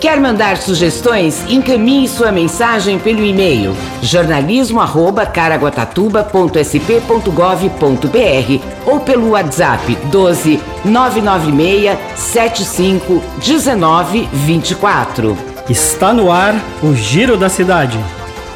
Quer mandar sugestões? Encaminhe sua mensagem pelo e-mail jornalismo@caraguatatuba.sp.gov.br ou pelo WhatsApp 12 996 75 19 24. Está no ar o Giro da Cidade.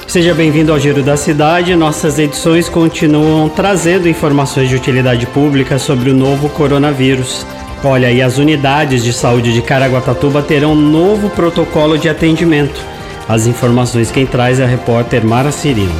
Seja bem-vindo ao Giro da Cidade. Nossas edições continuam trazendo informações de utilidade pública sobre o novo coronavírus. Olha, e as unidades de saúde de Caraguatatuba terão novo protocolo de atendimento. As informações quem traz é a repórter Mara Cirino.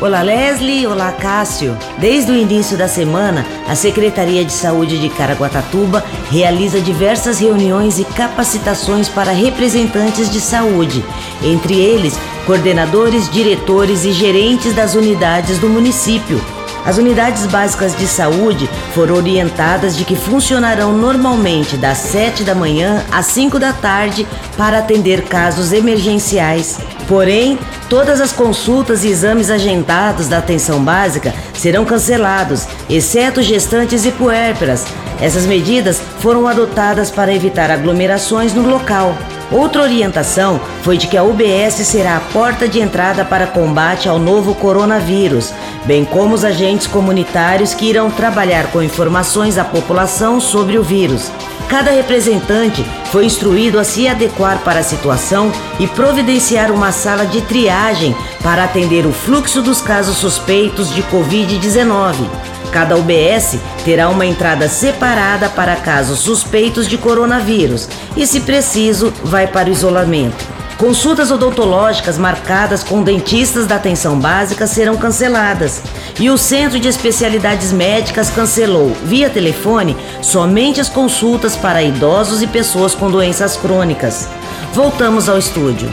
Olá Leslie, olá Cássio. Desde o início da semana, a Secretaria de Saúde de Caraguatatuba realiza diversas reuniões e capacitações para representantes de saúde, entre eles coordenadores, diretores e gerentes das unidades do município. As unidades básicas de saúde foram orientadas de que funcionarão normalmente das 7 da manhã às 5 da tarde para atender casos emergenciais. Porém, todas as consultas e exames agendados da atenção básica serão cancelados, exceto gestantes e puérperas. Essas medidas foram adotadas para evitar aglomerações no local. Outra orientação foi de que a UBS será a porta de entrada para combate ao novo coronavírus, bem como os agentes comunitários que irão trabalhar com informações à população sobre o vírus. Cada representante foi instruído a se adequar para a situação e providenciar uma sala de triagem para atender o fluxo dos casos suspeitos de Covid-19. Cada UBS terá uma entrada separada para casos suspeitos de coronavírus e, se preciso, vai para o isolamento. Consultas odontológicas marcadas com dentistas da atenção básica serão canceladas. E o Centro de Especialidades Médicas cancelou, via telefone, somente as consultas para idosos e pessoas com doenças crônicas. Voltamos ao estúdio.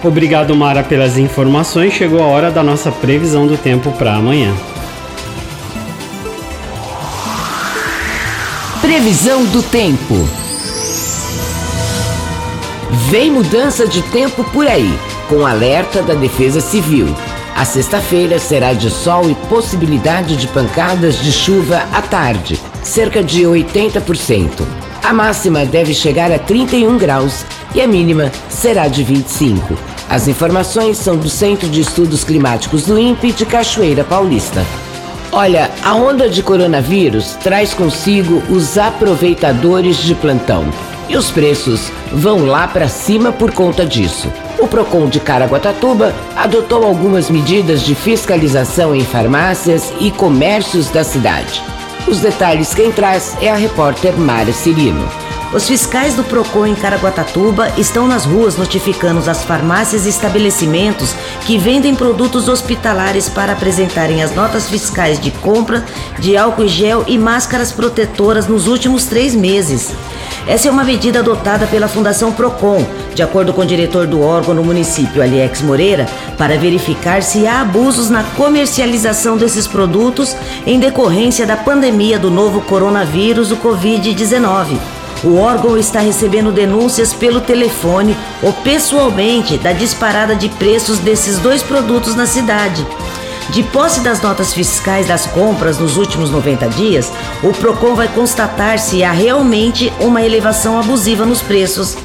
Obrigado, Mara, pelas informações. Chegou a hora da nossa previsão do tempo para amanhã. Previsão do tempo. Vem mudança de tempo por aí, com alerta da Defesa Civil. A sexta-feira será de sol e possibilidade de pancadas de chuva à tarde, cerca de 80%. A máxima deve chegar a 31 graus e a mínima será de 25. As informações são do Centro de Estudos Climáticos do INPE de Cachoeira Paulista. Olha, a onda de coronavírus traz consigo os aproveitadores de plantão. E os preços vão lá para cima por conta disso. O Procon de Caraguatatuba adotou algumas medidas de fiscalização em farmácias e comércios da cidade. Os detalhes quem traz é a repórter Mara Cirino. Os fiscais do Procon em Caraguatatuba estão nas ruas notificando as farmácias e estabelecimentos que vendem produtos hospitalares para apresentarem as notas fiscais de compra de álcool gel e máscaras protetoras nos últimos três meses. Essa é uma medida adotada pela Fundação Procon, de acordo com o diretor do órgão no município, Aliex Moreira, para verificar se há abusos na comercialização desses produtos em decorrência da pandemia do novo coronavírus, o Covid-19. O órgão está recebendo denúncias pelo telefone ou pessoalmente da disparada de preços desses dois produtos na cidade. De posse das notas fiscais das compras nos últimos 90 dias, o PROCON vai constatar se há realmente uma elevação abusiva nos preços.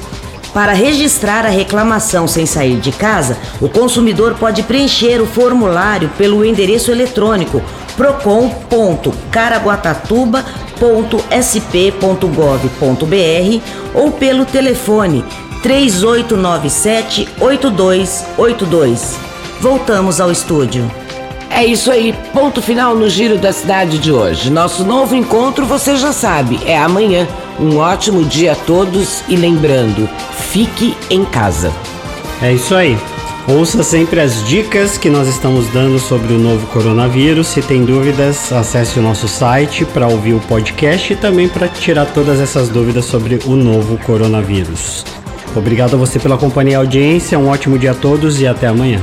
Para registrar a reclamação sem sair de casa, o consumidor pode preencher o formulário pelo endereço eletrônico procon.caraguatatuba.sp.gov.br ou pelo telefone 3897 8282. Voltamos ao estúdio. É isso aí, ponto final no Giro da Cidade de hoje. Nosso novo encontro, você já sabe, é amanhã. Um ótimo dia a todos e lembrando, fique em casa. É isso aí. Ouça sempre as dicas que nós estamos dando sobre o novo coronavírus. Se tem dúvidas, acesse o nosso site para ouvir o podcast e também para tirar todas essas dúvidas sobre o novo coronavírus. Obrigado a você pela companhia e audiência. Um ótimo dia a todos e até amanhã.